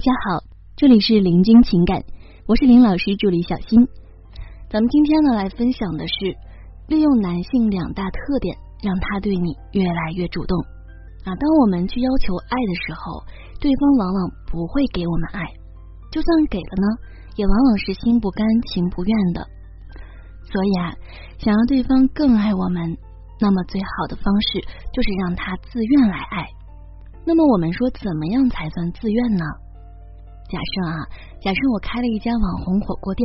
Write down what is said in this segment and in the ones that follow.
大家好，这里是林君情感，我是林老师助理小新。咱们今天呢来分享的是利用男性两大特点，让他对你越来越主动啊。当我们去要求爱的时候，对方往往不会给我们爱，就算给了呢，也往往是心不甘情不愿的。所以啊，想让对方更爱我们，那么最好的方式就是让他自愿来爱。那么我们说，怎么样才算自愿呢？假设啊，假设我开了一家网红火锅店，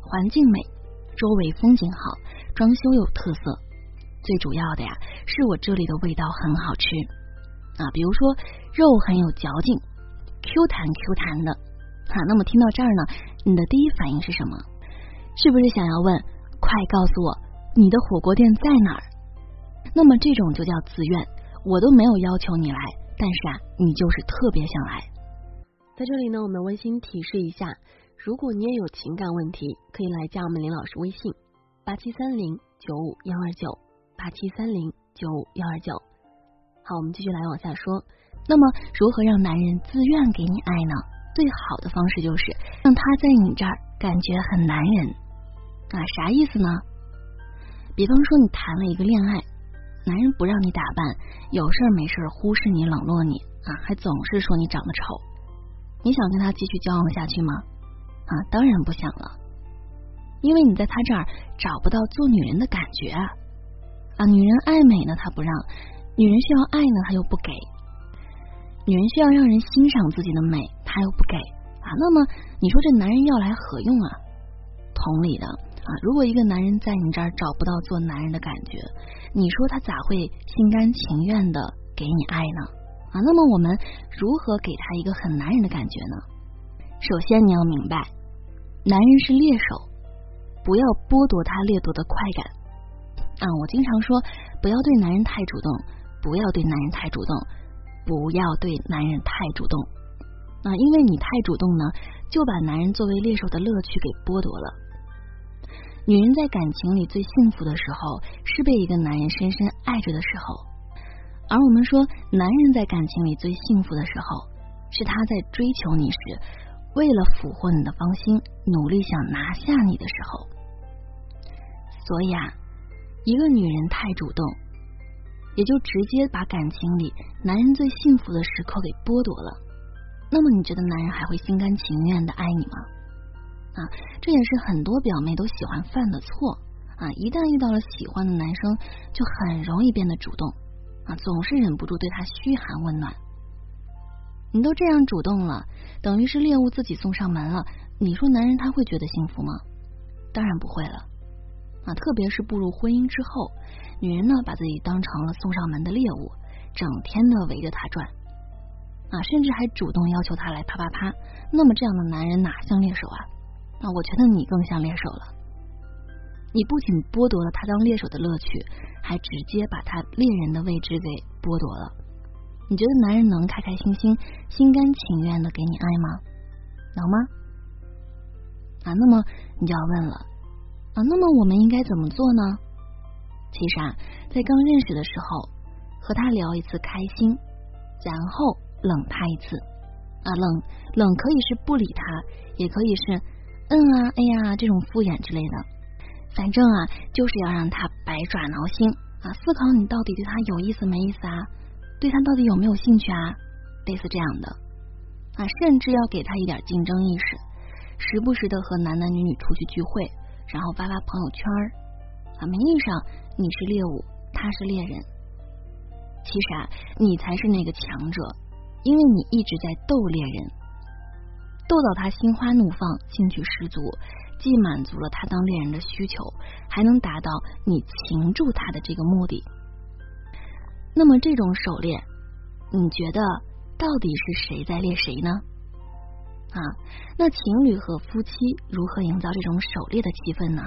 环境美，周围风景好，装修有特色，最主要的呀，是我这里的味道很好吃啊。比如说肉很有嚼劲，Q 弹 Q 弹的啊。那么听到这儿呢，你的第一反应是什么？是不是想要问？快告诉我你的火锅店在哪儿？那么这种就叫自愿，我都没有要求你来，但是啊，你就是特别想来。在这里呢，我们温馨提示一下，如果你也有情感问题，可以来加我们林老师微信八七三零九五幺二九八七三零九五幺二九。好，我们继续来往下说。那么如何让男人自愿给你爱呢？最好的方式就是让他在你这儿感觉很男人。啊，啥意思呢？比方说，你谈了一个恋爱，男人不让你打扮，有事没事忽视你、冷落你啊，还总是说你长得丑，你想跟他继续交往下去吗？啊，当然不想了，因为你在他这儿找不到做女人的感觉啊！啊，女人爱美呢，他不让；女人需要爱呢，他又不给；女人需要让人欣赏自己的美，他又不给啊。那么你说这男人要来何用啊？同理的。啊，如果一个男人在你这儿找不到做男人的感觉，你说他咋会心甘情愿的给你爱呢？啊，那么我们如何给他一个很男人的感觉呢？首先你要明白，男人是猎手，不要剥夺他掠夺的快感。啊，我经常说，不要对男人太主动，不要对男人太主动，不要对男人太主动。啊，因为你太主动呢，就把男人作为猎手的乐趣给剥夺了。女人在感情里最幸福的时候，是被一个男人深深爱着的时候；而我们说，男人在感情里最幸福的时候，是他在追求你时，为了俘获你的芳心，努力想拿下你的时候。所以啊，一个女人太主动，也就直接把感情里男人最幸福的时刻给剥夺了。那么，你觉得男人还会心甘情愿的爱你吗？啊，这也是很多表妹都喜欢犯的错啊！一旦遇到了喜欢的男生，就很容易变得主动啊，总是忍不住对他嘘寒问暖。你都这样主动了，等于是猎物自己送上门了。你说男人他会觉得幸福吗？当然不会了啊！特别是步入婚姻之后，女人呢把自己当成了送上门的猎物，整天的围着他转啊，甚至还主动要求他来啪啪啪。那么这样的男人哪像猎手啊？那我觉得你更像猎手了。你不仅剥夺了他当猎手的乐趣，还直接把他猎人的位置给剥夺了。你觉得男人能开开心心、心甘情愿的给你爱吗？能吗？啊，那么你就要问了啊，那么我们应该怎么做呢？其实啊，在刚认识的时候，和他聊一次开心，然后冷他一次啊，冷冷可以是不理他，也可以是。嗯啊，哎呀，这种敷衍之类的，反正啊，就是要让他百爪挠心。啊，思考你到底对他有意思没意思啊，对他到底有没有兴趣啊，类似这样的。啊，甚至要给他一点竞争意识，时不时的和男男女女出去聚会，然后发发朋友圈儿。啊，名义上你是猎物，他是猎人，其实啊，你才是那个强者，因为你一直在逗猎人。逗到他心花怒放，兴趣十足，既满足了他当恋人的需求，还能达到你擒住他的这个目的。那么这种狩猎，你觉得到底是谁在猎谁呢？啊，那情侣和夫妻如何营造这种狩猎的气氛呢？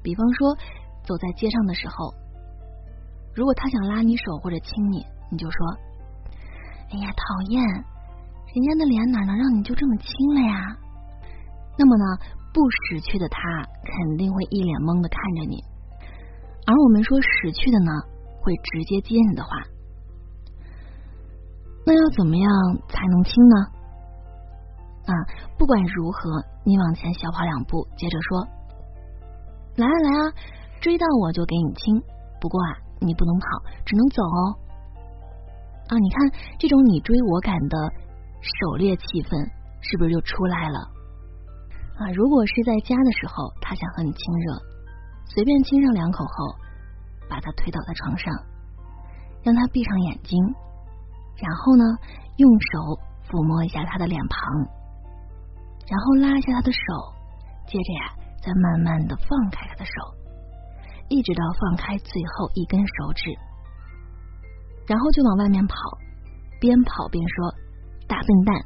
比方说，走在街上的时候，如果他想拉你手或者亲你，你就说：“哎呀，讨厌。”人家的脸哪能让你就这么亲了呀？那么呢，不识趣的他肯定会一脸懵的看着你，而我们说识趣的呢，会直接接你的话。那要怎么样才能亲呢？啊，不管如何，你往前小跑两步，接着说：“来啊来啊，追到我就给你亲。不过啊，你不能跑，只能走哦。”啊，你看这种你追我赶的狩猎气氛是不是就出来了？啊，如果是在家的时候，他想和你亲热，随便亲上两口后，把他推倒在床上，让他闭上眼睛，然后呢，用手抚摸一下他的脸庞。然后拉一下他的手，接着呀，再慢慢的放开他的手，一直到放开最后一根手指，然后就往外面跑，边跑边说：“大笨蛋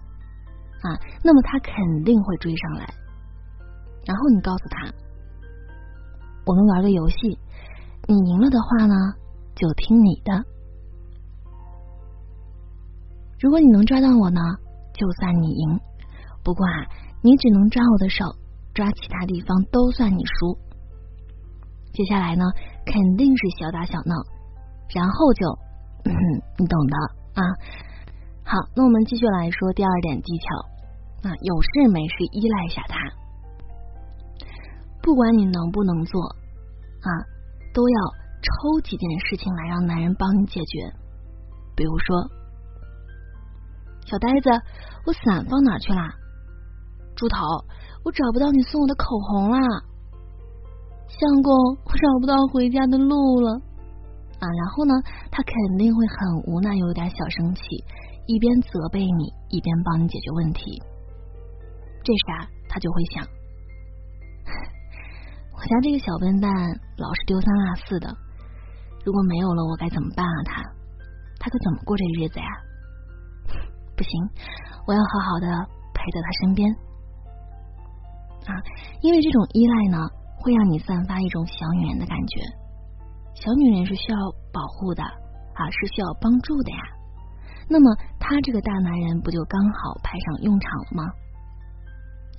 啊！”那么他肯定会追上来。然后你告诉他：“我们玩个游戏，你赢了的话呢，就听你的。如果你能抓到我呢，就算你赢。不过啊。”你只能抓我的手，抓其他地方都算你输。接下来呢，肯定是小打小闹，然后就，嗯，你懂的啊。好，那我们继续来说第二点技巧啊，有事没事依赖一下他，不管你能不能做啊，都要抽几件事情来让男人帮你解决。比如说，小呆子，我伞放哪去啦？猪头，我找不到你送我的口红啦！相公，我找不到回家的路了啊！然后呢，他肯定会很无奈，又有点小生气，一边责备你，一边帮你解决问题。这时啊，他就会想：我家这个小笨蛋老是丢三落四的，如果没有了我该怎么办啊？他，他可怎么过这日子呀？不行，我要好好的陪在他身边。啊，因为这种依赖呢，会让你散发一种小女人的感觉。小女人是需要保护的啊，是需要帮助的呀。那么他这个大男人不就刚好派上用场了吗？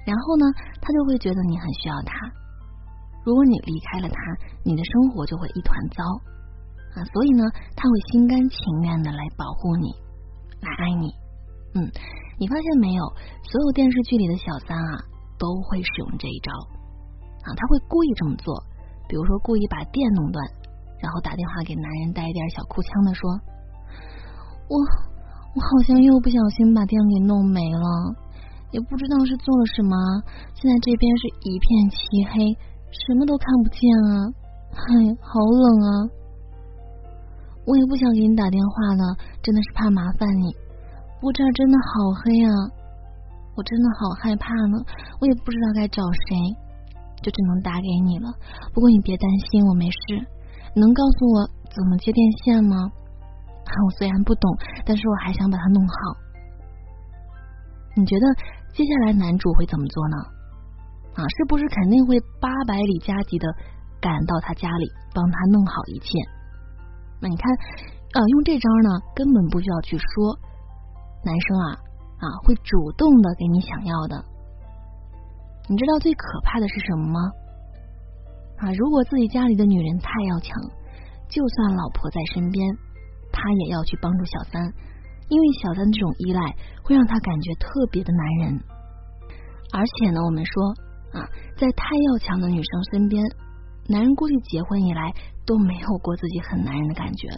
然后呢，他就会觉得你很需要他。如果你离开了他，你的生活就会一团糟啊。所以呢，他会心甘情愿的来保护你，来爱你。嗯，你发现没有？所有电视剧里的小三啊。都会使用这一招啊，他会故意这么做，比如说故意把电弄断，然后打电话给男人带一点小哭腔的说：“我我好像又不小心把电给弄没了，也不知道是做了什么，现在这边是一片漆黑，什么都看不见啊，嗨，好冷啊！我也不想给你打电话了，真的是怕麻烦你，不过这儿真的好黑啊。”我真的好害怕呢，我也不知道该找谁，就只能打给你了。不过你别担心，我没事。能告诉我怎么接电线吗？我虽然不懂，但是我还想把它弄好。你觉得接下来男主会怎么做呢？啊，是不是肯定会八百里加急的赶到他家里，帮他弄好一切？那你看，啊，用这招呢，根本不需要去说，男生啊。啊，会主动的给你想要的。你知道最可怕的是什么吗？啊，如果自己家里的女人太要强，就算老婆在身边，他也要去帮助小三，因为小三这种依赖会让他感觉特别的男人。而且呢，我们说啊，在太要强的女生身边，男人估计结婚以来都没有过自己很男人的感觉。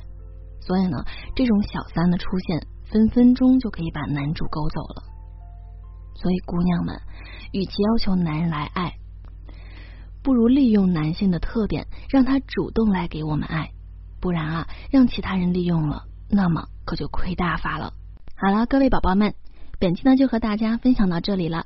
所以呢，这种小三的出现。分分钟就可以把男主勾走了，所以姑娘们，与其要求男人来爱，不如利用男性的特点，让他主动来给我们爱。不然啊，让其他人利用了，那么可就亏大发了。好了，各位宝宝们，本期呢就和大家分享到这里了。